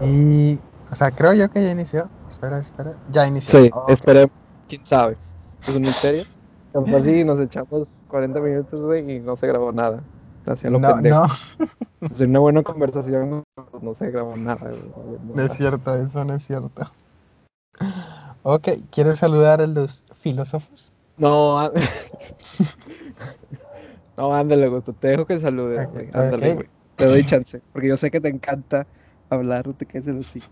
Y, o sea, creo yo que ya inició. Espera, espera. Ya inició. Sí, Ok. esperemos. ¿Quién sabe? ¿Es un misterio? Capaz así nos echamos 40 minutos, güey, y no se grabó nada. Hacía lo No, pendejo. no, Es una buena conversación, no se grabó nada, güey. no es cierto, eso no es cierto. Ok, ¿quieres saludar a los filósofos? No, no, ándale, güey. Te dejo que saludes, güey. Ándale, güey. Te doy chance. Porque yo sé que te encanta hablar, no te quedes el hocico.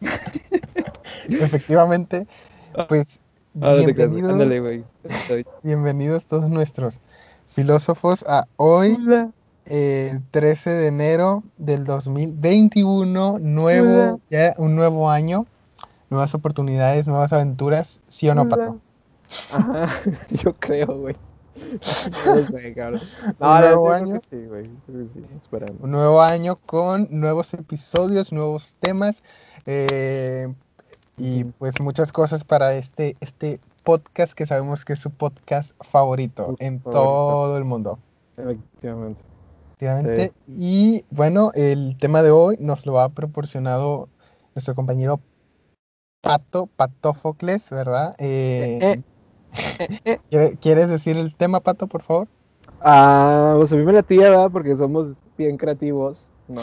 Efectivamente, pues Ah, bienvenidos, Ándale, güey. Bienvenidos todos nuestros filósofos a hoy, Hola. eh, 13 de enero del 2021, nuevo, ya un nuevo año, nuevas oportunidades, nuevas aventuras, ¿sí o no, Pato? Ajá, yo creo, güey. No sé, cabrón. No, ¿Un nuevo año? sí, güey. Sí, esperamos. Un nuevo año con nuevos episodios, nuevos temas eh, y pues muchas cosas para este, este podcast que sabemos que es su podcast favorito en favorito. todo el mundo. Efectivamente. Efectivamente. Y bueno, el tema de hoy nos lo ha proporcionado nuestro compañero Pato, Patófocles, ¿verdad? Eh, Eh, eh, eh. ¿quiere- ¿Quieres decir el tema, Pato, por favor? Ah, pues a mí me la tía, ¿verdad? Porque somos bien creativos, ¿no?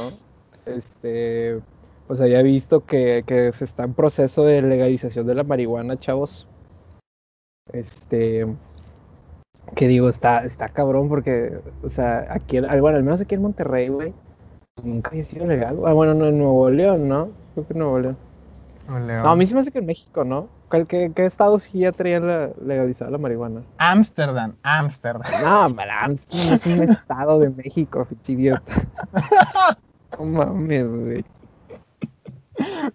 Este, pues había visto que, que se está en proceso de legalización de la marihuana, chavos. Este, que digo, está, está cabrón porque, o sea, aquí, en- bueno, al menos aquí en Monterrey, güey, pues nunca había sido legal. Ah, bueno, no, en Nuevo León, ¿no? Creo que en Nuevo León. No, a mí se me hace que en México, ¿no? ¿Cuál- ¿Qué, qué estado sí ya traían la, legalizada la marihuana? Ámsterdam, Ámsterdam. No, hombre, Amsterdam es un estado de México, pinche idiota. No mames, güey.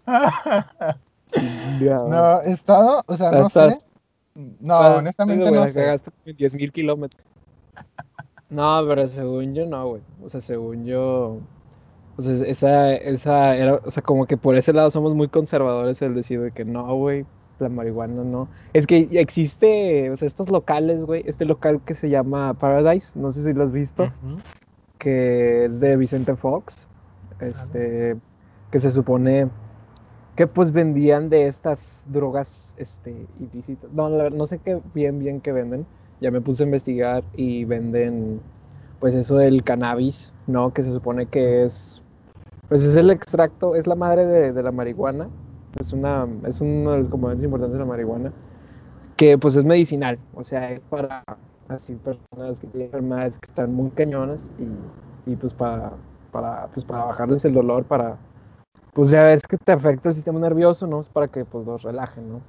No, estado, o sea, no Estás- sé. No, honestamente no sé. Cagaste 10 mil kilómetros. No, pero según yo no, güey. O sea, según yo. O sea, esa, esa era, o sea, como que por ese lado somos muy conservadores el decir de que no, güey, la marihuana no. Es que existe, o sea, estos locales, güey, este local que se llama Paradise, no sé si lo has visto. Que es de Vicente Fox, este, que se supone que pues vendían de estas drogas este, ilícitas. No, la verdad, no sé qué bien, bien que venden. Ya me puse a investigar y venden pues eso del cannabis, ¿no? Que se supone que es, pues es el extracto, es la madre de, de la marihuana. Es, una, es uno de los componentes importantes de la marihuana. Que pues es medicinal, o sea, es para así personas que tienen enfermedades que están muy cañonas y, y pues para, para, pues para bajarles el dolor, para, pues ya ves que te afecta el sistema nervioso, ¿no? Es para que pues los relajen, ¿no?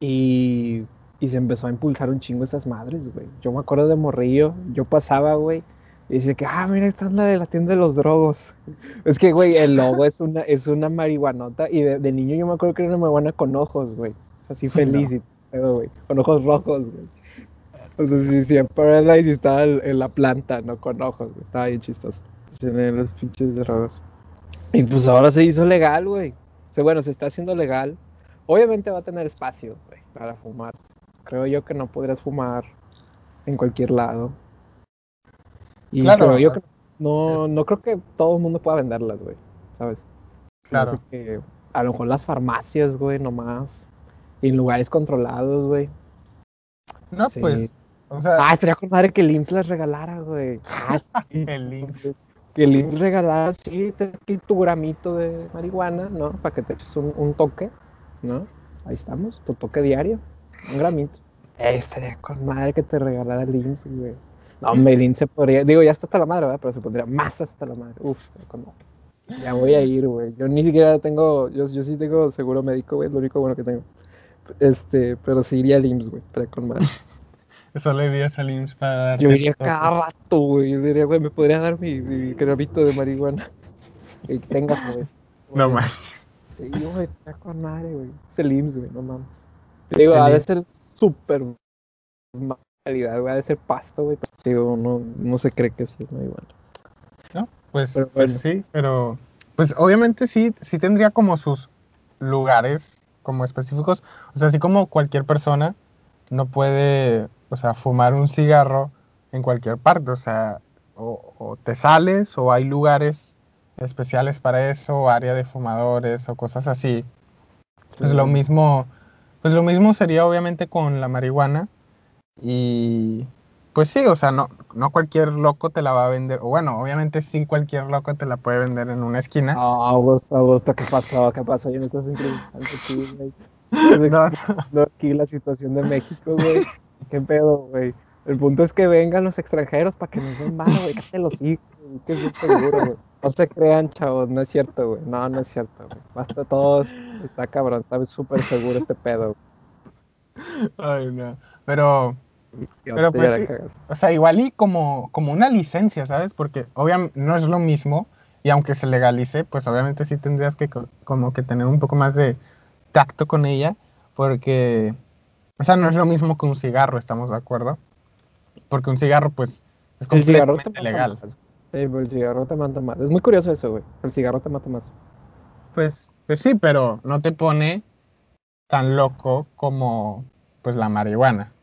Y, y se empezó a impulsar un chingo esas madres, güey. Yo me acuerdo de Morrillo, yo pasaba, güey, y decía que, ah, mira, esta es la de la tienda de los drogos. Es que, güey, el logo es una, es una marihuanota y de, de niño yo me acuerdo que era una marihuana con ojos, güey. Así feliz y todo, güey. Con ojos rojos, güey. O sea, sí, sí, en Paradise estaba en, en la planta, no con ojos, güey. Estaba bien chistoso. Ven los pinches drogas. Y pues ahora se hizo legal, güey. O sea, bueno, se está haciendo legal. Obviamente va a tener espacios, güey, para fumar. Creo yo que no podrías fumar en cualquier lado. Y Claro, creo yo que no, no creo que todo el mundo pueda venderlas, güey. ¿Sabes? Claro. que a lo mejor las farmacias, güey, nomás. Y en lugares controlados, güey. No, Sí. pues, o sea, Ah, estaría con madre que el IMSS las regalara, güey. Ah, sí. el IMSS. Que el IMSS regalara, sí, te aquí tu gramito de marihuana, ¿no? Para que te eches un, un toque, ¿no? Ahí estamos, tu toque diario, un gramito. Eh, estaría con madre que te regalara el IMSS, güey. No, IMSS se podría, digo, ya está hasta la madre, ¿verdad? Pero se pondría más hasta la madre. Uf, madre. Ya voy a ir, güey. Yo ni siquiera tengo, yo, yo sí tengo seguro médico, güey, es lo único bueno que tengo. Este, pero sí iría al IMSS, güey, estaría con madre. solo irías al IMSS para darte Yo iría cada rato, güey. Yo diría, güey, ¿me podría dar mi, mi gramito de marihuana? Y tengas, güey. No manches. Sí, güey, está con madre, güey. Es el IMSS, güey, no mames. Digo, de IMSS. ser súper calidad, güey. Ha de ser pasto, güey. Digo, no, no se cree que sí es marihuana. ¿no? Pues, Pero pues sí, pero pues obviamente sí, sí tendría como sus lugares como específicos. O sea, así como cualquier persona no puede, o sea, fumar un cigarro en cualquier parte. O sea, o, o te sales o hay lugares especiales para eso, o área de fumadores o cosas así. Pues lo mismo, pues lo mismo sería obviamente con la marihuana y pues sí, o sea, no, no cualquier loco te la va a vender, o bueno, obviamente sí cualquier loco te la puede vender en una esquina. Ah, Augusto, Augusto, ¿qué pasó? ¿Qué pasó? Yo no estás increíble No, aquí la situación de México, güey. ¿Qué pedo, güey? El punto es que vengan los extranjeros para que nos den más, güey. Cállate los hijos, que es seguro, güey. No se crean, chavos, no es cierto, güey. No, no es cierto, güey. Basta todos, está cabrón, está súper seguro este pedo. Ay, no. Pero, pero pues, o sea, igual y como, como una licencia, ¿sabes? Porque obviamente no es lo mismo y aunque se legalice, pues obviamente sí tendrías que como que tener un poco más de tacto con ella, porque, o sea, no es lo mismo que un cigarro, ¿estamos de acuerdo? Porque un cigarro, pues, es completamente legal. Sí, el cigarro te mata más. Es muy curioso eso, güey. El cigarro te mata más. Pues, pues sí, pero no te pone tan loco como, pues, la marihuana.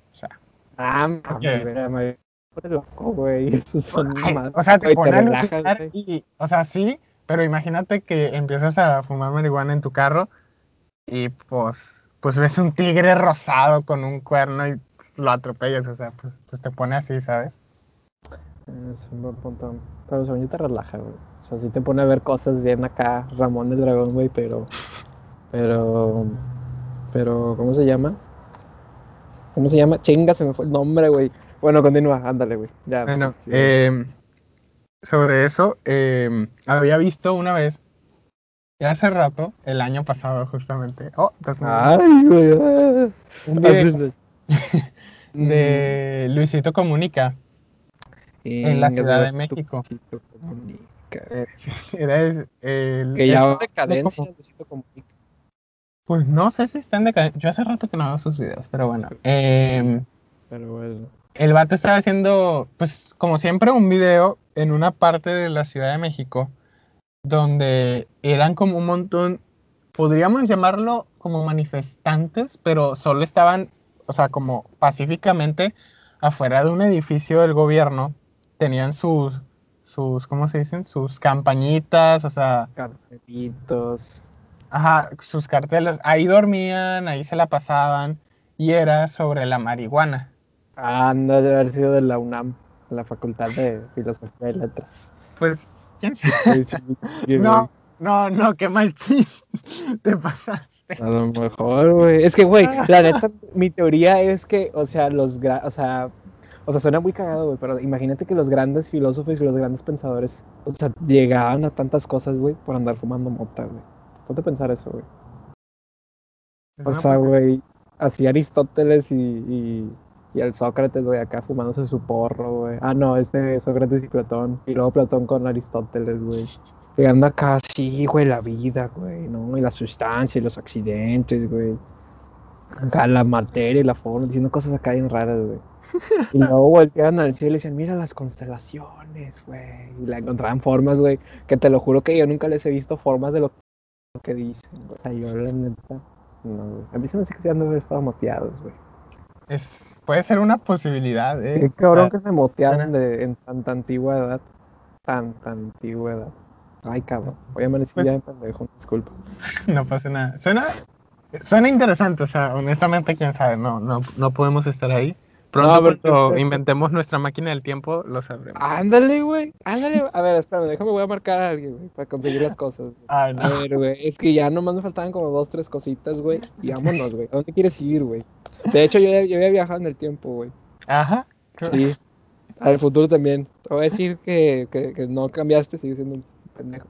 Ah, me loco, güey. o sea, te pone a y, o sea, sí, pero imagínate que empiezas a fumar marihuana en tu carro y pues, pues ves un tigre rosado con un cuerno y lo atropellas, o sea, pues, pues te pone así, ¿sabes? Es un buen punto. Pero según yo te relaja, güey. O sea, sí te pone a ver cosas bien acá, Ramón el dragón, güey, pero. Pero. Pero, ¿cómo se llama? ¿Cómo se llama? Chinga, se me fue el nombre, güey. Bueno, continúa, ándale, güey. Ya. Bueno, eh, sobre eso, eh, había visto una vez hace rato, el año pasado justamente. Oh, Ay, güey. de Luisito Comunica. En la Ciudad de México. Era el, que ya va decadencia Luisito Comunica. Pues no sé si está en decadencia. Yo hace rato que no veo sus videos, pero bueno. Eh, pero bueno. El vato estaba haciendo, pues como siempre, un video en una parte de la Ciudad de México donde eran como un montón, podríamos llamarlo como manifestantes, pero solo estaban, o sea, como pacíficamente afuera de un edificio del gobierno, tenían sus, sus, ¿cómo se dicen? Sus campañitas, o sea... Cartelitos. Ajá, sus carteles. Ahí dormían, ahí se la pasaban, y era sobre la marihuana. Ah, no debe haber sido de la UNAM, la Facultad de Filosofía y Letras. Pues no, no, no, qué mal chiste te pasaste. A lo mejor, güey. Es que, güey, la neta, mi teoría es que, o sea, los, o sea, o sea, suena muy cagado, güey, pero imagínate que los grandes filósofos y los grandes pensadores, o sea, llegaban a tantas cosas, güey, por andar fumando mota, güey. Ponte a pensar eso, güey. O sea, güey, así Aristóteles y y el Sócrates, güey, acá fumándose su porro, güey. Ah, no, este Sócrates y Platón. Y luego Platón con Aristóteles, güey. Llegando acá, sí, güey, la vida, güey, ¿no? Y la sustancia y los accidentes, güey. Acá la materia y la forma, diciendo cosas acá bien raras, güey. Y luego volteaban al cielo y decían, mira las constelaciones, güey. Y la encontraban formas, güey, que te lo juro que yo nunca les he visto formas de lo que dicen, güey. O sea, yo la neta, no, güey. A mí se me hace que se han de haber estado moteados, güey es, puede ser una posibilidad, ¿eh? Qué cabrón que se motearon de, en tanta antigua edad. Tan, tan antigua edad. Ay, cabrón. Voy a amanecer pues ya en pendejo, disculpa. No pasa nada. Suena, suena interesante, o sea, honestamente, quién sabe, no, no, no podemos estar ahí. Pronto cuando inventemos nuestra máquina del tiempo, lo sabremos. Ándale, güey. Ándale. A ver, espérame, déjame, voy a marcar a alguien, güey, para conseguir las cosas. Ay, no. A ver, güey, es que ya nomás me faltaban como dos, tres cositas, güey. Y vámonos, güey. ¿A dónde quieres ir, güey? De hecho, yo, yo había viajado en el tiempo, güey. Ajá. Sí. Al futuro también. Te voy a decir que, que, que no cambiaste, sigue siendo un pendejo.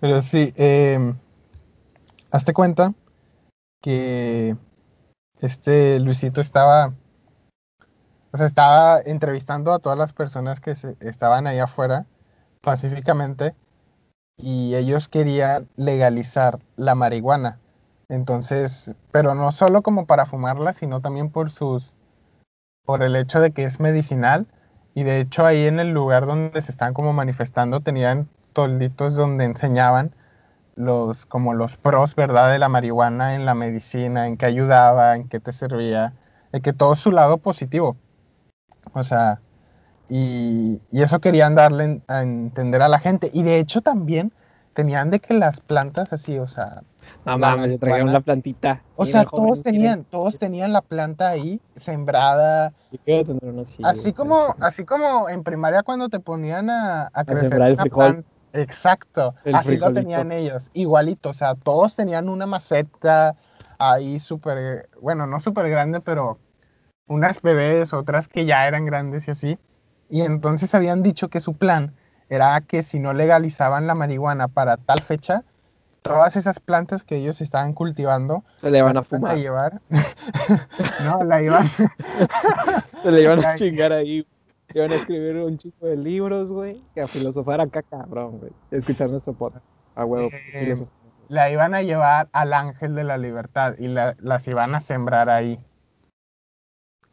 Pero sí, eh, hazte cuenta que este Luisito estaba, o sea, estaba entrevistando a todas las personas que se, estaban ahí afuera pacíficamente y ellos querían legalizar la marihuana. Entonces, pero no solo como para fumarla, sino también por sus, por el hecho de que es medicinal. Y de hecho ahí en el lugar donde se están como manifestando tenían tolditos donde enseñaban los, como los pros, ¿verdad? De la marihuana en la medicina, en qué ayudaba, en qué te servía, de que todo su lado positivo. O sea, Y, y eso querían darle a entender a la gente. Y de hecho también tenían de que las plantas así, o sea... No mames, se trajeron la plantita. O sea, todos tenían, todos tenían la planta ahí, sembrada. así como, así como en primaria cuando te ponían a, a crecer sembrar el frijol. Exacto, así lo tenían ellos, igualito, o sea, todos tenían una maceta ahí súper, bueno, no súper grande, pero unas bebés, otras que ya eran grandes y así. Y entonces habían dicho que su plan era que si no legalizaban la marihuana para tal fecha, todas esas plantas que ellos estaban cultivando se le iban a fumar. A llevar. no, la iban. se le iban a chingar ahí. Iban a escribir un chico de libros, güey, que a filosofar acá, cabrón, güey. Escuchar nuestro podcast. A huevo. Eh, la iban a llevar al ángel de la libertad y las iban a sembrar ahí.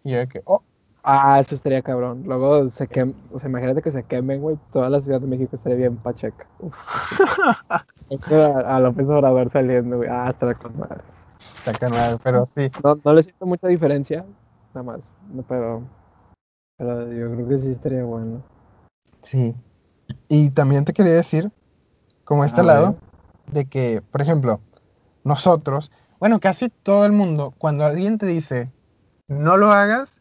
Y yo de que, oh, Ah, eso estaría cabrón. Luego se quemen, o sea, imagínate que se quemen, güey, toda la Ciudad de México estaría bien pacheca. a, a López Obrador saliendo, güey. Ah, está con madre. Está con madre, pero sí. No, no le siento mucha diferencia, nada más. pero, pero yo creo que sí estaría bueno. Sí. Y también te quería decir, como este lado, de que, por ejemplo, nosotros, bueno, casi todo el mundo, cuando alguien te dice, no lo hagas,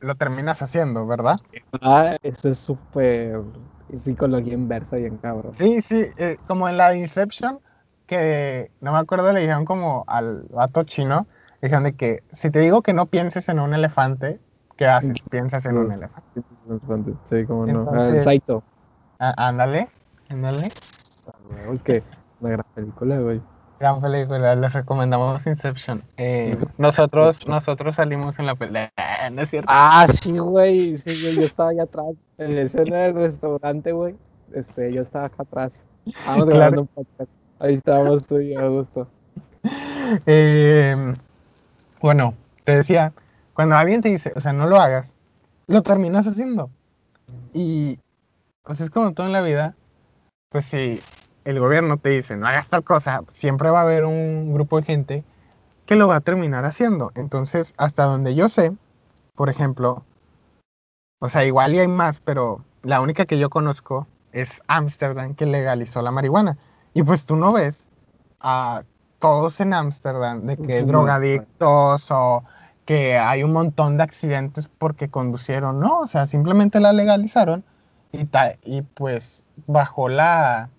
lo terminas haciendo, ¿verdad? Ah, eso es súper psicología inversa y en cabrón. Sí, sí, eh, como en la de Inception, que no me acuerdo, le dijeron como al vato chino, dijeron de que si te digo que no pienses en un elefante, ¿qué haces? Piensas en un elefante. Sí, como no. Ah, Saito. ándale, ándale. Ah, es que una gran película, güey. Gran película, les recomendamos Inception. Eh, nosotros, nosotros salimos en la pelea, ¿no es cierto? Ah, sí, güey, sí, yo estaba allá atrás, en la escena del restaurante, güey, este, yo estaba acá atrás. Vamos claro. un podcast. Ahí estábamos tú y yo, a gusto. Eh, bueno, te decía, cuando alguien te dice, o sea, no lo hagas, lo terminas haciendo. Y, pues es como todo en la vida, pues sí el gobierno te dice no hagas tal cosa, siempre va a haber un grupo de gente que lo va a terminar haciendo. Entonces, hasta donde yo sé, por ejemplo, o sea, igual y hay más, pero la única que yo conozco es Ámsterdam que legalizó la marihuana. Y pues tú no ves a todos en Ámsterdam de que drogadictos o que hay un montón de accidentes porque conducieron, no, o sea, simplemente la legalizaron y, y pues bajo la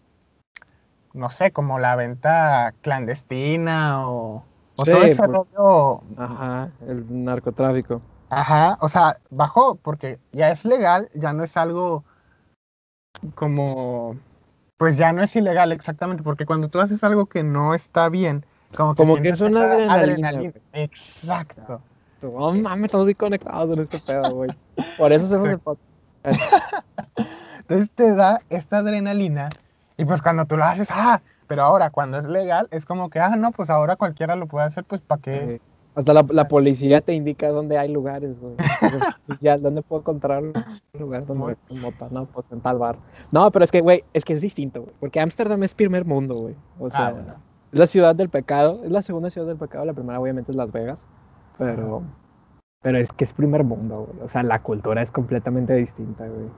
no sé, como la venta clandestina o, todo ese rollo. Ajá, el narcotráfico. Ajá, o sea, bajó porque ya es legal, ya no es algo como, pues ya no es ilegal exactamente, porque cuando tú haces algo que no está bien, como que, como que es una adrenalina. Exacto. Oh, mames, estamos muy conectados en este pedo, güey. Por eso hacemos el podcast. Entonces te da esta adrenalina y pues cuando tú lo haces, ah, pero ahora cuando es legal, es como que, ah, no, pues ahora cualquiera lo puede hacer, pues para qué. Hasta la, la, policía te indica dónde hay lugares, güey. Ya, ¿dónde puedo encontrar un lugar donde mota? No, pues en tal bar. No, pero es que, güey, es que es distinto, güey. Porque Ámsterdam es primer mundo, güey. O sea, ah, es la ciudad del pecado. Es la segunda ciudad del pecado. La primera, obviamente, es Las Vegas. Pero, pero es que es primer mundo, güey. O sea, la cultura es completamente distinta, güey.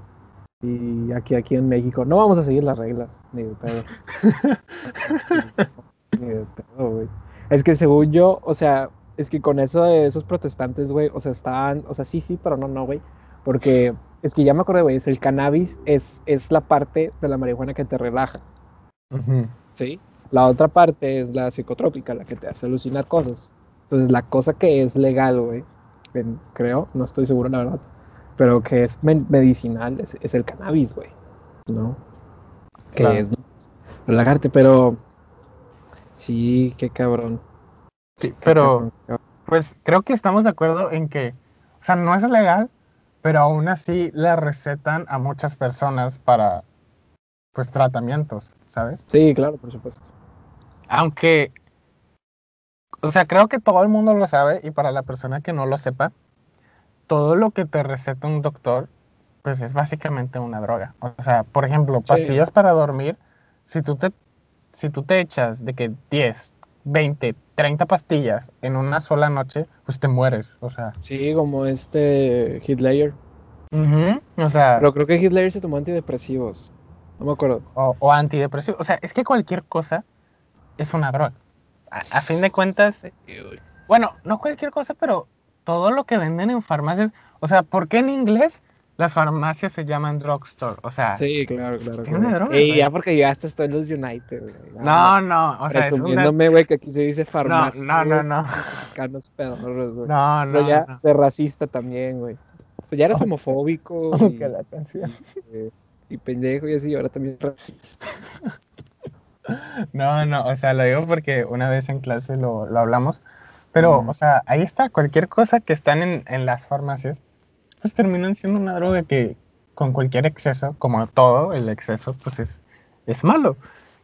Y aquí, aquí en México, no vamos a seguir las reglas, ni de pedo. ni de pedo, güey. Es que según yo, o sea, es que con eso de esos protestantes, güey, o sea, están, o sea, sí, sí, pero no, no, güey. Porque es que ya me acordé, güey, es el cannabis es, es la parte de la marihuana que te relaja. ¿Sí? La otra parte es la psicotrópica, la que te hace alucinar cosas. Entonces, la cosa que es legal, güey, creo, no estoy seguro, la verdad, pero que es medicinal es, el cannabis, güey, ¿no? Que es relajarte, pero sí, qué cabrón. Sí, pero pues creo que estamos de acuerdo en que, o sea, no es legal, pero aún así le recetan a muchas personas para, pues, tratamientos, ¿sabes? Sí, claro, por supuesto. Aunque, o sea, creo que todo el mundo lo sabe y para la persona que no lo sepa, todo lo que te receta un doctor, pues es básicamente una droga. O sea, por ejemplo, pastillas para dormir, si tú te, si tú te echas de que 10, 20, 30 pastillas en una sola noche, pues te mueres, o sea. Sí, como este Hitler. Ujú, O sea, Pero creo que Hitler se tomó antidepresivos. No me acuerdo. o, o antidepresivo. O sea, es que cualquier cosa es una droga. A, a fin de cuentas, bueno, no cualquier cosa, pero todo lo que venden en farmacias. O sea, ¿por qué en inglés las farmacias se llaman drugstore? O sea, Sí, claro, claro. Claro. drogas, Ey, ya porque ya hasta los United, güey. no, no, o sea. Presumiéndome, güey, que aquí se dice No, farmacia. no, no, no, Mexicanos pedorros, güey. no, no, ya no. de racista también, güey. O sea, ya eres Oh. homofóbico Como y, que la canción. eh, y pendejo y así, ahora también racista. No, no, o sea, lo digo porque una vez en clase lo, lo hablamos, pero, o sea, ahí está, cualquier cosa que están en, en las farmacias, pues terminan siendo una droga que con cualquier exceso, como todo, el exceso, pues es, es malo.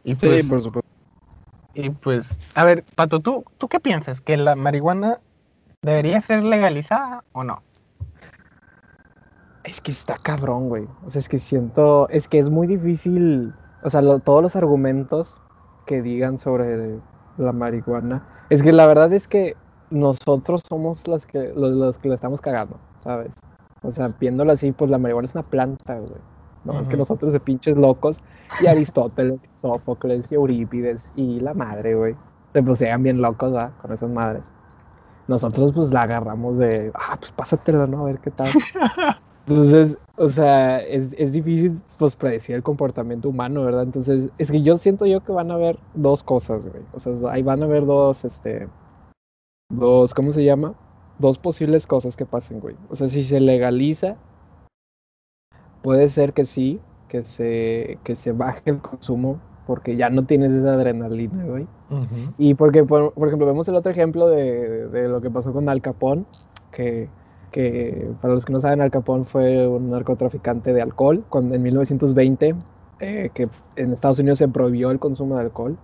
Y pues, por supuesto. y pues, a ver, Pato, ¿tú, ¿tú qué piensas? ¿Que la marihuana debería ser legalizada o no? Es que está cabrón, güey. O sea, es que siento, es que es muy difícil, o sea, lo- todos los argumentos que digan sobre la marihuana, es que la verdad es que nosotros somos las que, los, los que la estamos cagando, ¿sabes? O sea, viéndolo así, pues la marihuana es una planta, güey. No, es que nosotros de pinches locos, y Aristóteles, Sófocles, y Eurípides, y la madre, güey, se pues bien locos, ¿va? Con esas madres. Nosotros pues la agarramos de, ah, pues pásatela, ¿no? A ver qué tal. Entonces, o sea, es, es difícil pues predecir el comportamiento humano, ¿verdad? Entonces, es que yo siento yo que van a haber dos cosas, güey. O sea, ahí van a haber dos, este, dos, ¿cómo se llama? Dos posibles cosas que pasen, güey. O sea, si se legaliza, puede ser que sí, que se, que se baje el consumo, porque ya no tienes esa adrenalina, güey. Y porque, por, por ejemplo, vemos el otro ejemplo de, de lo que pasó con Al Capone, que, que para los que no saben, Al Capone fue un narcotraficante de alcohol cuando, en 1920, eh, que en Estados Unidos se prohibió el consumo de alcohol.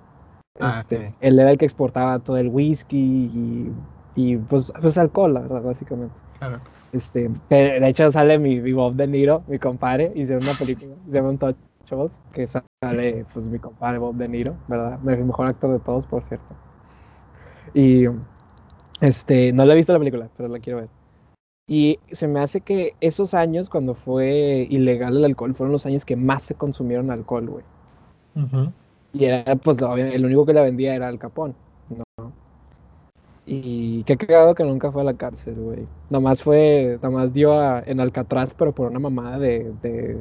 Ah, Este, sí. Él era el que exportaba todo el whisky y, y pues, pues alcohol, la verdad, básicamente. Claro. Este, de hecho sale mi, mi Bob De Niro, mi compadre, hicieron una película, se llama Untouchables, que sale pues mi compadre Bob De Niro, ¿verdad? El mejor actor de todos, por cierto. Y este, no la he visto la película, pero la quiero ver. Y se me hace que esos años, cuando fue ilegal el alcohol, fueron los años que más se consumieron alcohol, güey. Y era, pues, el único que la vendía era el Capón, ¿no? Y qué cagado que nunca fue a la cárcel, güey. Nomás fue, nomás dio a- en Alcatraz, pero por una mamada de, de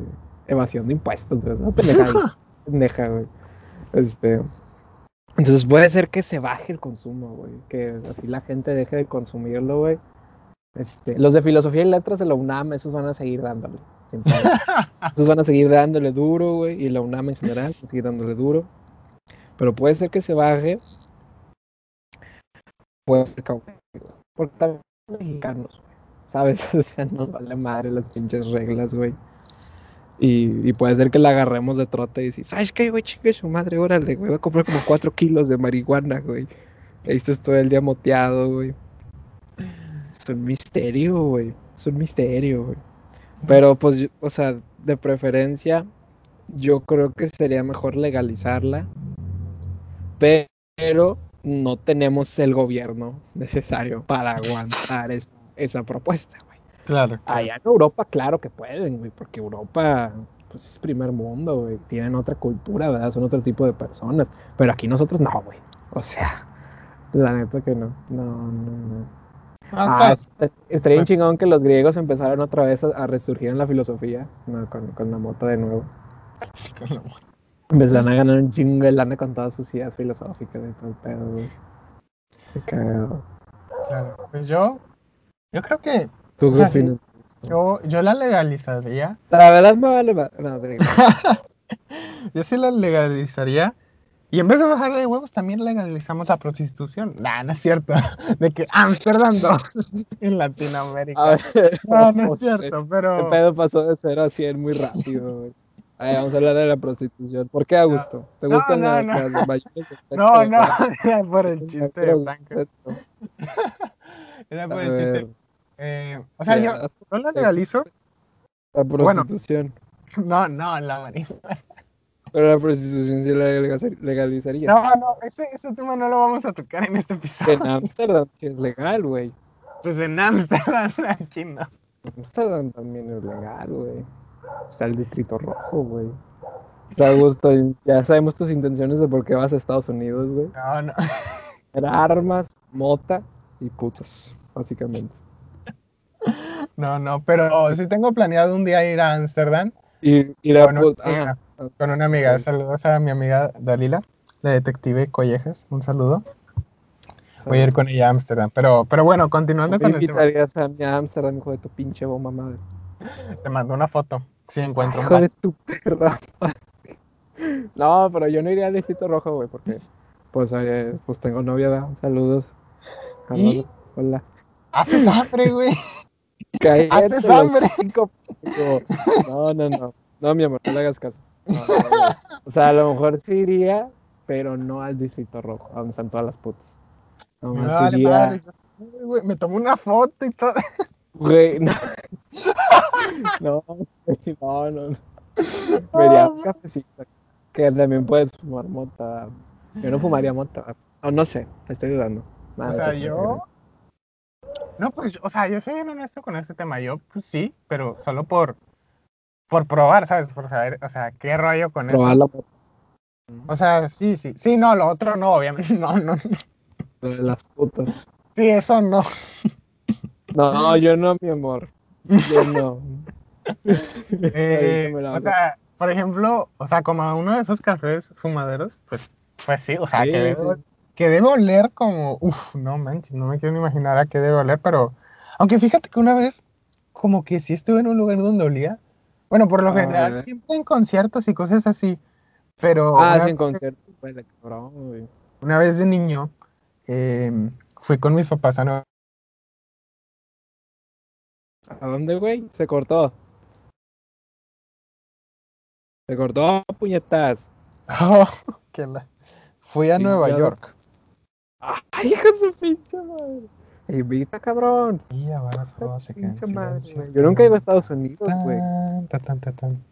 evasión de impuestos, güey. Una pendeja, pendeja, güey. Este, entonces puede ser que se baje el consumo, güey. Que así la gente deje de consumirlo, güey. Este, los de filosofía y letras de la UNAM, esos van a seguir dándole. Esos van a seguir dándole duro, güey. Y la UNAM en general va a seguir dándole duro. Pero puede ser que se baje. Puede ser que. Porque también mexicanos, güey. ¿Sabes? O sea, nos vale madre las pinches reglas, güey. Y, y puede ser que la agarremos de trote y decir, ¿sabes qué, güey? Chingue su madre, órale, güey. Voy a comprar como 4 kilos de marihuana, güey. Ahí estás todo el día moteado, güey. Es un misterio, güey. Es un misterio, güey. Pero pues, yo- o sea, de preferencia, yo creo que sería mejor legalizarla. pe- Pero no tenemos el gobierno necesario para aguantar esa, esa propuesta, güey. Claro. Allá en Europa, claro que pueden, güey, porque Europa, pues es primer mundo, güey. Tienen otra cultura, ¿verdad? Son otro tipo de personas. Pero aquí nosotros no, güey. O sea, la neta que no. No, no, no. Ah, Ah, est- estaría bien pues- chingón que los griegos empezaron otra vez a, a resurgir en la filosofía, ¿no? con, con la mota de nuevo. Empezaron a ganar un chingo de lana con todas sus ideas filosóficas y todo el pedo, güey. Qué cagado. claro. Pues yo, yo creo que ¿Tú O qué sea, sí. yo, yo la legalizaría. La verdad me vale no, digo. Yo sí la legalizaría. Y en vez de bajarle de huevos, también legalizamos la prostitución. Nah, no es cierto. De que Amsterdam 2 en Latinoamérica. A ver, No, no es ¿cómo cierto, El pero. pedo pasó de 0 a 100 muy rápido, güey. A ver, vamos a hablar de la prostitución. ¿Por qué, Augusto? ¿Te No, gustan no, las, no. las No, no, era por el chiste de Franco. Era por el chiste. Eh, o sea, yo, yo la legalizo. La Bueno. prostitución. No, no, la marihuana. Pero la prostitución sí la legaliza- legalizaría. No, no, ese, ese tema no lo vamos a tocar en este episodio. En Ámsterdam sí es legal, güey. Pues en Amsterdam, aquí no. Amsterdam también es legal, güey. O sea, el Distrito Rojo, güey. O sea, Augusto, ya sabemos tus intenciones de por qué vas a Estados Unidos, güey. No, no. Era armas, mota y putas, básicamente. No, no, pero sí tengo planeado un día ir a Ámsterdam Y, y la ah, con una amiga. Saludos a mi amiga Dalila, la detective Collejas. Un saludo. Voy a ir con ella a Ámsterdam. Pero, pero bueno, continuando ¿Me con el tema, invitarías a mi Amsterdam, hijo de tu pinche bomba madre? te mando una foto. Si encuentro Hijo de tu perra. No, pero yo no iría al Distrito Rojo, güey, porque pues, eh, pues tengo novia, ¿verdad? Saludos. ¿Y? Hola. Haces hambre, güey. Haces hambre. cinco. No, no, no. No, mi amor, no le hagas caso. No, no, no. O sea, a lo mejor sí iría, pero no al Distrito Rojo, a donde están todas las putas. Me Nomás vale iría- madre, yo- Me tomó una foto y todo. Güey, no. No, no, no. no. Me iría a un cafecito. Que también puedes fumar mota. Yo no fumaría mota. O no sé, estoy dudando. Nada, O sea, yo. No, pues, o sea, yo soy bien honesto con este tema. Yo, pues sí, pero solo por. Por probar, ¿sabes? Por saber, o sea, qué rollo con eso. O sea, sí, sí. Sí, no, lo otro no, obviamente. No, no. de las putas. Sí, eso no. No, yo no, mi amor. Yo no. Eh, o sea, por ejemplo, o sea, como a uno de esos cafés fumaderos, pues, pues sí, o sea, Sí, que, debe, sí. que debe oler como, uff, no manches, no me quiero ni imaginar a qué debe oler, pero, aunque fíjate que una vez, como que sí estuve en un lugar donde olía, bueno, por lo Ah, general, siempre en conciertos y cosas así, pero Ah, sí, en concierto. Güey, cabrón, güey. una vez de niño, eh, fui con mis papás a Nueva ¿A dónde, güey? Se cortó. Se cortó, puñetas. Oh, que la- Fui a Sí, Nueva ya- York. Ay, hijo de su pinche madre. Invita, cabrón. Y ahora todo se. Yo nunca he ido a Estados Unidos, güey. Tan, tan, tan, tan.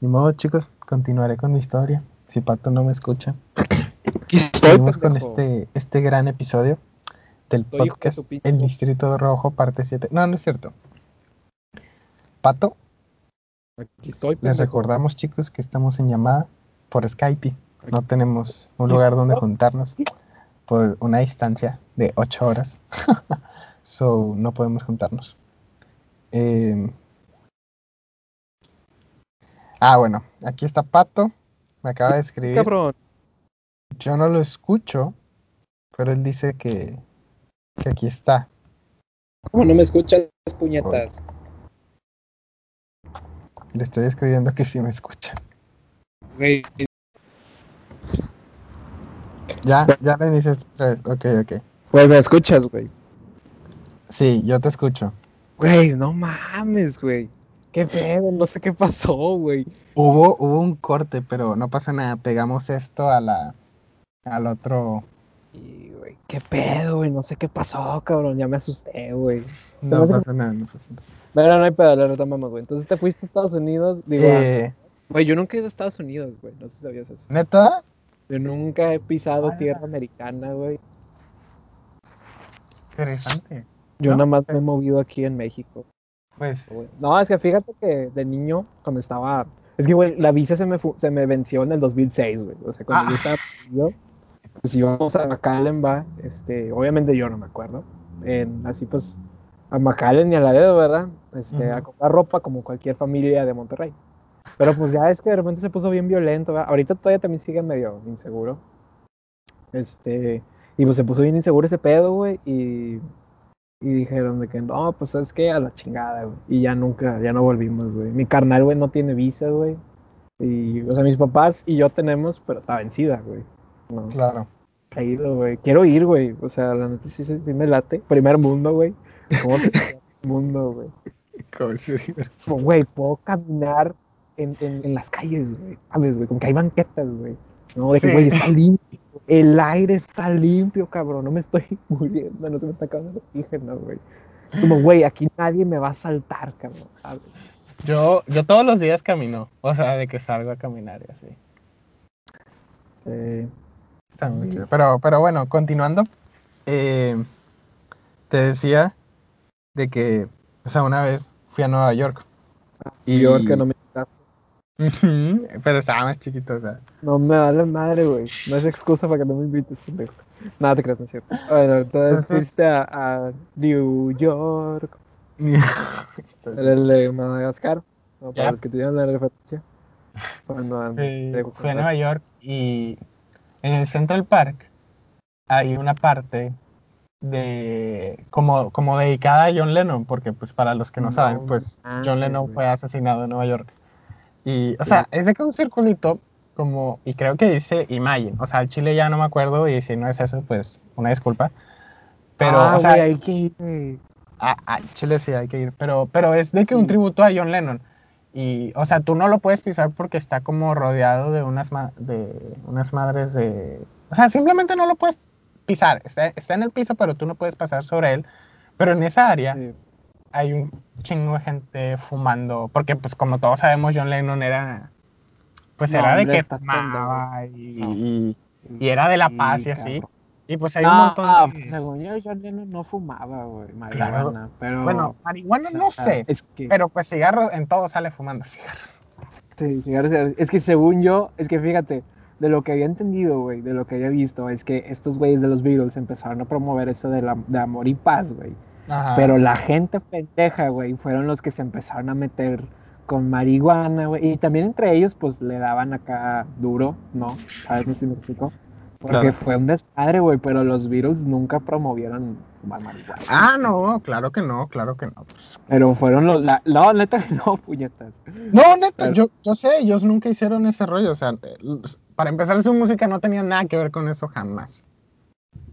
Ni modo, chicos, continuaré con mi historia. Si Pato no me escucha. Seguimos con este, este gran episodio del Estoy podcast El. Distrito Rojo, parte 7. No, no es cierto. Pato, Aquí estoy, les recordamos, chicos, que estamos en llamada por Skype. No tenemos un lugar donde juntarnos por una distancia de 8 horas. so, no podemos juntarnos. Eh, Ah, bueno, aquí está Pato. Me acaba de escribir. Cabrón. Yo no lo escucho, pero él dice que, que aquí está. ¿Cómo no me escuchas, puñetas? Le estoy escribiendo que sí me escucha. Güey, Ya, ya le iniciaste otra vez. Ok, ok. Güey, me escuchas, güey. Sí, yo te escucho. Güey, no mames, güey. Qué pedo, no sé qué pasó, güey. Hubo, hubo un corte, pero no pasa nada. Pegamos esto a la, al otro. Y, güey, qué pedo, güey. No sé qué pasó, cabrón. Ya me asusté, güey. No pasa nada, no pasa nada. No, no, no hay pedo, la retomamos, güey. Entonces te fuiste a Estados Unidos. Digo, Eh, güey, yo nunca he ido a Estados Unidos, güey. No sé si sabías eso. ¿Neta? Yo nunca he pisado Ah. tierra americana, güey. Interesante. Yo ¿No? nada más me he movido aquí en México. Pues, güey. No, es que fíjate que de niño, cuando estaba. Es que, güey, la visa se me, se me venció en el 2006, güey. O sea, cuando Ah. yo estaba. pequeño, Pues íbamos a McAllen, va. Este, obviamente yo no me acuerdo. En, así pues, a McAllen y a Laredo, ¿verdad? Este, a comprar ropa como cualquier familia de Monterrey. Pero pues ya es que de repente se puso bien violento, ¿verdad? Ahorita todavía también sigue medio inseguro. Este, y pues se puso bien inseguro ese pedo, güey. Y, y dijeron de que no, pues es que a la chingada, güey. Y ya nunca, ya no volvimos, güey. Mi carnal, güey, no tiene visa, güey. Y, o sea, mis papás y yo tenemos, pero está vencida, güey. No, claro. ido, güey. Quiero ir, güey. O sea, la neta sí, sí, sí me late. Primer mundo, güey. ¿Cómo te mundo, güey? Como, güey, puedo caminar en, en, en las calles, güey. ¿Sabes, güey? Como que hay banquetas, güey. No, de que, Sí. güey, está limpio. El aire está limpio, cabrón. No me estoy muriendo, no se me está acabando el oxígeno, güey. Como, güey, aquí nadie me va a saltar, cabrón. ¿sabes? Yo, yo todos los días camino. O sea, de que salgo a caminar y así. Sí. Está muy chido. Pero, pero bueno, continuando. eh, te decía de que O sea, una vez fui a Nueva York. Y yo que no me Pero estaba más chiquito, o sea. No me vale madre, güey. No es excusa para que no me invites, pendejo. Nada te creas, no es cierto. Bueno, entonces fuiste a, a New York. El de Madagascar. No, para los que tuvieron la referencia. Cuando Eh, fui a. Nueva York y en el Central Park hay una parte de como, como dedicada a John Lennon, porque pues para los que no, No saben, pues John Lennon fue asesinado en Nueva York. Y, o sea, es de que un circulito como, y creo que dice Imagine, o sea, el Chile ya no me acuerdo y si no es eso, pues una disculpa. Pero, Ah, o sea, güey, hay que ir, a, a Chile sí hay que ir, pero, pero es de que un tributo a John Lennon. Y, o sea, tú no lo puedes pisar porque está como rodeado de unas, ma- de unas madres de... O sea, simplemente no lo puedes pisar. Está, está en el piso, pero tú no puedes pasar sobre él. Pero en esa área Sí. Hay un chingo de gente fumando. Porque, pues, como todos sabemos, John Lennon era... Pues No, era de que fumaba y, No. y, y era de la paz y Sí, así. cabrón. Y pues hay un montón de... según yo, John Lennon no fumaba, güey, marihuana, pero... Bueno, marihuana o sea, no sé. Es que, Pero pues cigarros, en todo sale fumando cigarros. sí, cigarros, cigarros. es que según yo, es que fíjate, de lo que había entendido, güey, de lo que había visto, es que estos güeyes de los Beatles empezaron a promover eso de, la, de amor y paz, güey. Ajá. Pero la gente pendeja, güey, fueron los que se empezaron a meter con marihuana, güey. Y también entre ellos, pues, le daban acá duro, ¿no? ¿Sabes? No si me explico. Porque Claro. fue un desmadre, güey, pero los Beatles nunca promovieron marihuana. Ah, no, claro que no, claro que no. pues. Pero fueron los... La, no, neta, que no, puñetas. No, neta, Pero- yo, yo sé, ellos nunca hicieron ese rollo. O sea, eh, para empezar, su música no tenía nada que ver con eso jamás.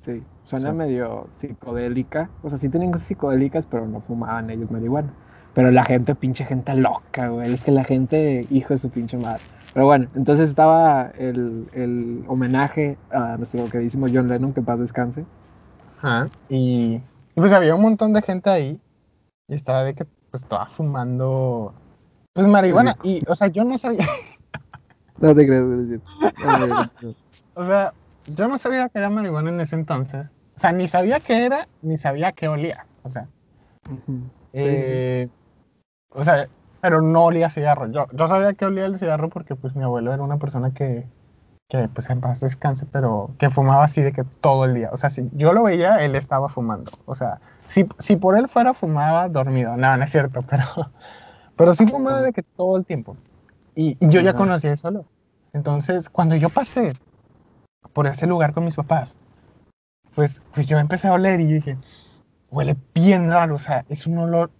Sí, suena Sí. medio psicodélica. O sea, sí tenían cosas psicodélicas, pero no fumaban ellos marihuana. Pero la gente, pinche gente loca, güey. Es que la gente, hijo de su pinche madre. Pero bueno, entonces estaba el, el homenaje a nuestro queridísimo John Lennon, que paz descanse. Ajá. Y, y pues había un montón de gente ahí. Y estaba de que pues estaba fumando pues marihuana. Y, o sea, yo no sabía, No te crees, güey. o sea, yo no sabía que era marihuana en ese entonces. O sea, ni sabía qué era, ni sabía qué olía. O sea, Eh, O sea, pero no olía cigarro. Yo, yo sabía que olía el cigarro porque pues mi abuelo era una persona que, que pues en paz descanse, pero que fumaba así de que todo el día. O sea, si yo lo veía, él estaba fumando. O sea, si, si por él fuera, fumaba dormido. No, no es cierto, pero, pero sí fumaba de que todo el tiempo. Y, y yo ya conocía eso. Entonces, cuando yo pasé por ese lugar con mis papás, pues, pues yo empecé a oler y dije, huele bien raro, o sea, es un olor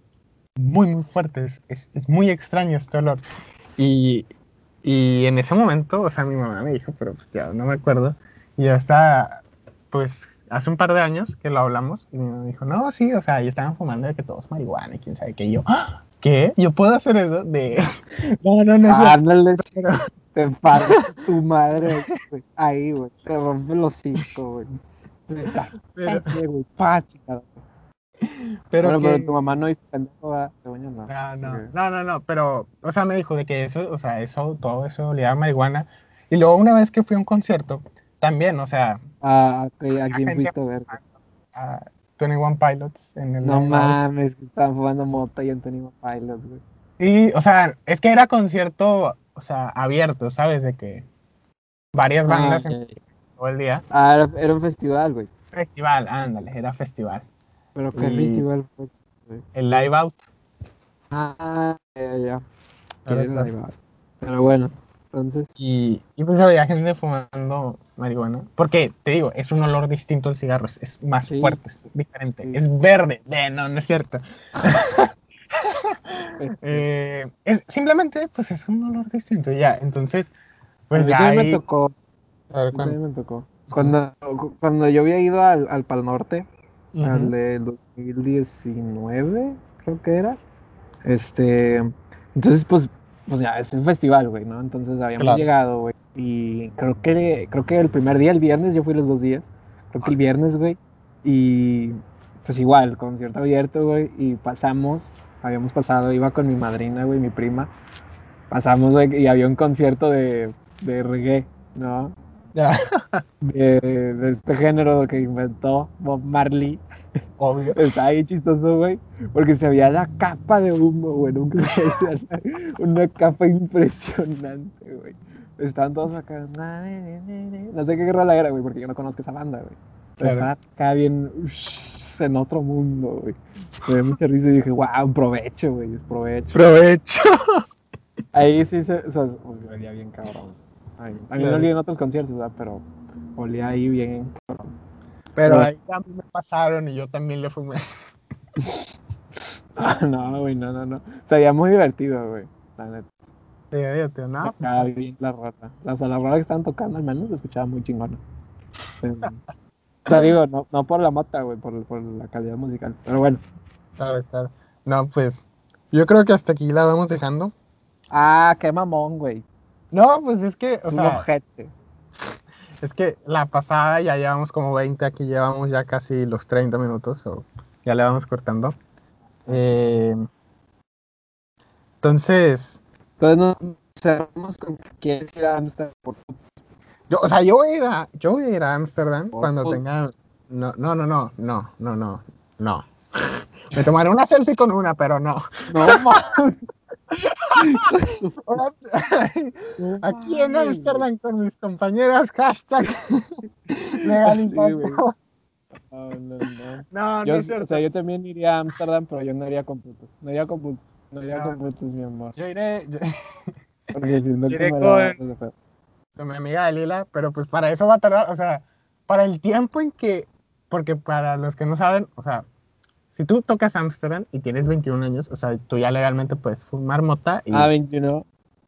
muy, muy fuerte, es, es, es muy extraño este olor. Y, y en ese momento, o sea, mi mamá me dijo, pero pues ya no me acuerdo, y hasta, pues, hace un par de años que lo hablamos, y mi mamá dijo, no, sí, o sea, y estaban fumando de que todos marihuana y quién sabe qué, y yo, "¿Ah? ¿Qué? ¿Yo puedo hacer eso? De... no, no, no Ándale, pero- te partes tu madre, güey. Ahí, güey. Te rompe los cinco, güey. Estás pero, güey. Pero Bueno, que- pero tu mamá no hizo no. No, no, no, no, no, pero, o sea, me dijo de que eso, o sea, eso, todo eso olía a marihuana. Y luego una vez que fui a un concierto, también, o sea, Ah, ok, ¿a quién fuiste a ver? a 21 Pilots en el No Live Out. mames, que estaban fumando mota y Antonio Pilots, güey. Y, o sea, es que era concierto, o sea, abierto, ¿sabes? De que varias bandas Ah, en ok. todo el día. Ah, era, era un festival, güey. Festival, ándale, era festival. Pero ¿qué Y- festival fue? El Live Out. Ah, ya, ya. Claro, Quiero claro. la- Pero bueno, entonces. Y, y pues había gente fumando marihuana. Porque, te digo, es un olor distinto al cigarro. Es, es más Sí. fuerte, es diferente. Sí. Es verde. Eh, no, no es cierto. Eh, es, simplemente, pues es un olor distinto. Ya, entonces, pues a mí ya ahí- me tocó. a ver, a mí ¿cuándo? me tocó. Cuando, cuando yo había ido al, al Pal Norte, al Ujú. del 2019, creo que era. Este, entonces pues, pues ya es un festival, güey, ¿no? Entonces habíamos Claro. llegado, güey, y creo que creo que el primer día, el viernes, yo fui los dos días. Creo que el viernes, güey, y pues igual, concierto abierto, güey, y pasamos, habíamos pasado, iba con mi madrina, güey, mi prima. Pasamos, güey, y había un concierto de, de reggae, ¿no? De, de este género que inventó Bob Marley. obvio. Está ahí chistoso, güey. Porque se veía la capa de humo, güey. Nunca una capa impresionante, güey. Estaban todos acá. No sé qué rola era, güey, porque yo no conozco esa banda, güey. Pero Claro. acá bien en otro mundo, güey. Me dio mucha risa y dije, wow, provecho, güey, es provecho. Provecho. Ahí sí se, o sea, olía bien cabrón. A mí Claro. no olía en otros conciertos, ¿verdad? Pero olía ahí bien. Pero ahí ya me pasaron y yo también le fumé. Ah, no, güey, no, no, no. Se veía muy divertido, güey. La neta. Sí, yo, tío, no, Tocaba bien la rota. La, o la rola que estaban tocando al menos se escuchaba muy chingona. O sea, digo, no, no por la mota, güey, por, por la calidad musical. Pero bueno. claro, claro. No, pues yo creo que hasta aquí la vamos dejando. Ah, qué mamón, güey. No, pues es que, es sea, un ojete. Es que la pasada ya llevamos como 20, aquí llevamos ya casi los 30 minutos, o ya le vamos cortando. Eh, entonces. Entonces nos cerramos con que quieres ir a Amsterdam yo, o sea, yo voy a ir a, yo voy Amsterdam cuando tenga. No, no, no, no, no, no, no, no. Me tomaré una selfie con una, pero no. No, Aquí en mames, Ámsterdam con mis compañeras, hashtag legalización. Sí. No, no, no. Yo, o sea, yo también iría a Ámsterdam, pero yo no iría con putos. No iría con putos. No iría No. con putos, mi amor. Yo iré yo- Porque si no, Iré con- la hacer. con mi amiga Lila, pero pues para eso va a tardar, o sea, para el tiempo en que, porque para los que no saben, o sea, si tú tocas Ámsterdam y tienes 21 años, o sea, tú ya legalmente puedes fumar mota y... Ah, 21.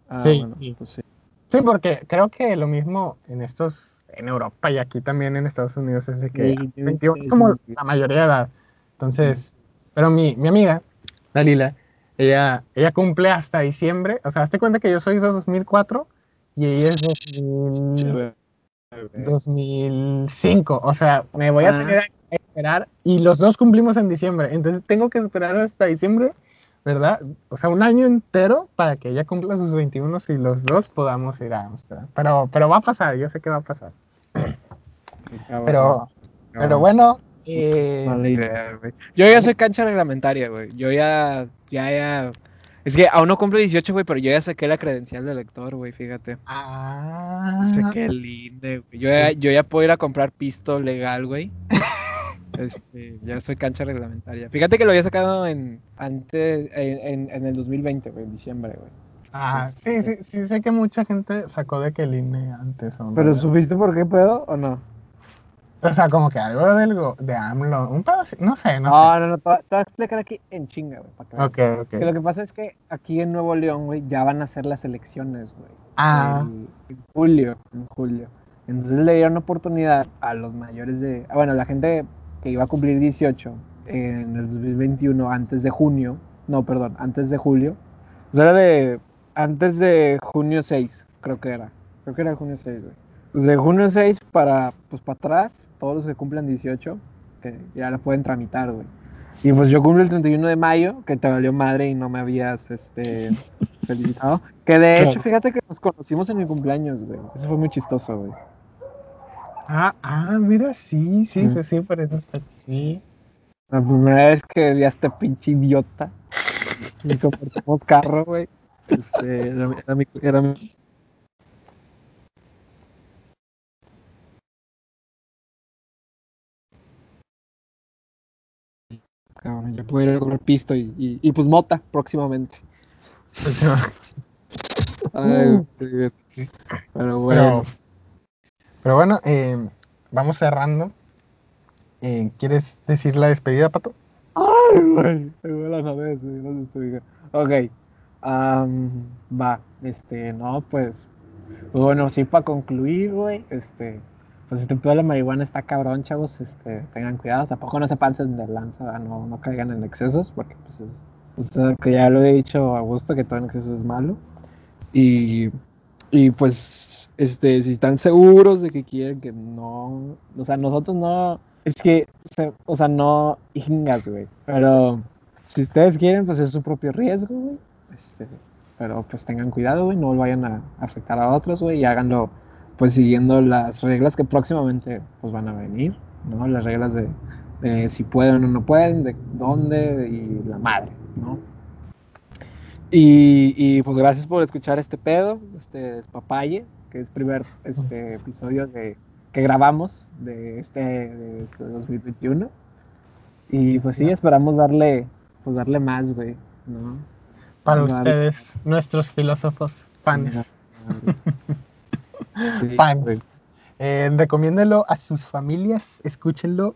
Ah, Sí, bueno, sí. pues sí. Sí, porque creo que lo mismo en estos, en Europa y aquí también en Estados Unidos es de que Sí, sí, 21 es como la mayoría de edad. Entonces, pero mi, mi amiga, Dalila, ella, ella cumple hasta diciembre, o sea, hazte cuenta que yo soy de 2004 y ella es 2000 Chévere. 2005, o sea, me voy a Ah. tener esperar y los dos cumplimos en diciembre, entonces tengo que esperar hasta diciembre, ¿verdad? O sea, un año entero para que ella cumpla sus 21 y los dos podamos ir a Amsterdam. Pero, pero va a pasar, yo sé que va a pasar. Pero, pero bueno, eh, idea. Yo ya soy cancha reglamentaria, güey. Yo ya, ya, ya. Es que aún no cumplo 18, güey, pero yo ya saqué la credencial de lector, güey, fíjate. ah, Sé qué lindo, güey. Yo ya, yo ya puedo ir a comprar pisto legal, güey. Este, ya soy cancha reglamentaria. Fíjate que lo había sacado en antes, en, en, en el 2020, güey, en diciembre, güey. ah, sí, sí, sí, sé que mucha gente sacó de que el INE antes. ¿o no? ¿Pero supiste por qué pedo o no? O sea, como que algo del, go- de AMLO, un pedo así, no sé, no, No, no, no, te voy a- te voy a explicar aquí en chinga, güey. para que veas. sé. Ok, ok. Que lo que pasa es que aquí en Nuevo León, güey, ya van a hacer las elecciones, güey. Ah. En julio, en julio. Entonces le dieron oportunidad a los mayores de... ah, Bueno, la gente que iba a cumplir 18 en el 2021 antes de junio. No, perdón, antes de julio. O sea, era de... Antes de junio 6, creo que era. Creo que era junio 6, güey. Pues de junio 6 para, pues para atrás, todos los que cumplan 18, que ya la pueden tramitar, güey. Y pues yo cumplo el 31 de mayo, que te valió madre y no me habías este, felicitado. Que de hecho, fíjate que nos conocimos en mi cumpleaños, güey. Eso fue muy chistoso, güey. Ah, ah, mira, sí, sí, sí, sí, por eso es sí. La primera vez que vi a este pinche idiota y compartimos carro, güey. Este, era, mi- era mi, era mi- Cabrón, ya puedo ir a comprar pisto y, y, y pues mota próximamente. Ay, Uh. Pero bueno. Pero, pero bueno, eh, vamos cerrando. Eh, ¿Quieres decir la despedida, Pato? Ay, güey. Ok, am, va, este, no, pues, pues bueno, sí, para concluir, güey, este, pues este pedo de marihuana está cabrón, chavos, este, tengan cuidado, tampoco no se pasen de lanza, no, no caigan en excesos, porque pues es, sea, que ya lo he dicho a gusto, que todo en exceso es malo, y, y pues, este, si están seguros de que quieren que no, o sea, nosotros no, es que, se- o sea, no ingas. Pero si ustedes quieren, pues es su propio riesgo, güey. Este, pero pues tengan cuidado, güey. No vayan a afectar a otros, güey. Y háganlo pues siguiendo las reglas que próximamente pues van a venir, ¿no? Las reglas de, de si pueden o no pueden, de dónde y la madre, ¿no? Y, y, pues gracias por escuchar este pedo, este despapalle, que es primer este episodio de, que grabamos de este, de este 2021. Y pues sí, esperamos darle, pues darle más, güey, ¿no? Para Darle- ustedes, nuestros filósofos fans. Sí, fans. Eh, recomiéndenlo a sus familias, escúchenlo,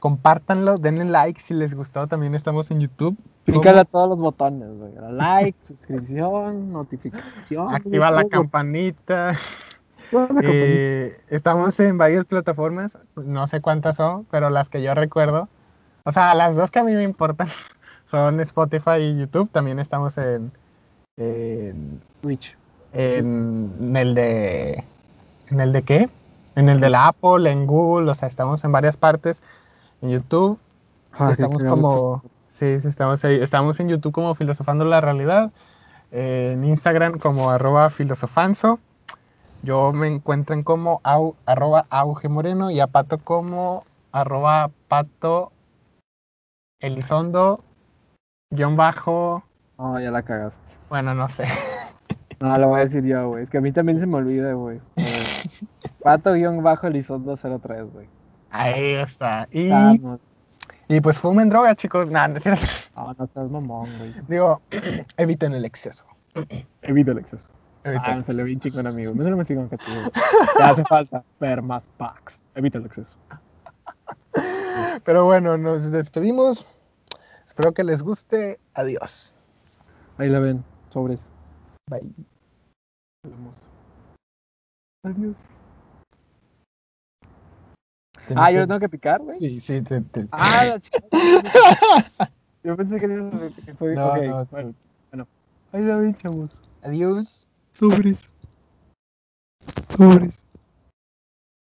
compártanlo, denle like si les gustó. También estamos en YouTube. Pícale a todos los botones, güey. Like, suscripción, notificación. Activa la todo, campanita. Eh, estamos en varias plataformas, no sé cuántas son, pero las que yo recuerdo, o sea, las dos que a mí me importan son Spotify y YouTube. También estamos en, en, Twitch. en el de, ¿en el de qué? En el de la Apple, en Google, o sea, estamos en varias partes. En YouTube, Ah, estamos como, sí, sí, estamos ahí, estamos en YouTube como Filosofando la Realidad, en Instagram como arroba filosofanzo, yo me encuentran como au, arroba auge moreno y a Pato como arroba pato elizondo guion bajo, Oh, ya la cagaste. bueno, no sé. No, lo voy a decir yo, güey. Es que a mí también se me olvida, güey. Pato-Elizondo03, güey. Ahí está. Y, y pues fumen droga, chicos. Nada, no es cierto. No, no seas mamón, güey. Digo, eviten el exceso. Evita el exceso. Eviten Ah, el me salió bien exceso. chingón, amigo. Me salió más chingón que tú. Te hace falta ver más packs. Evita el exceso. Pero bueno, nos despedimos. Espero que les guste. Adiós. Ahí la ven. Sobres. Bye. Adiós. Ah, yo que- tengo que picar, güey. Sí, sí, te, te- Ah, la chica. Yo pensé que fue. No, no. bueno, bueno. Ahí la ven, chavos. Adiós. Sobres. Sobres.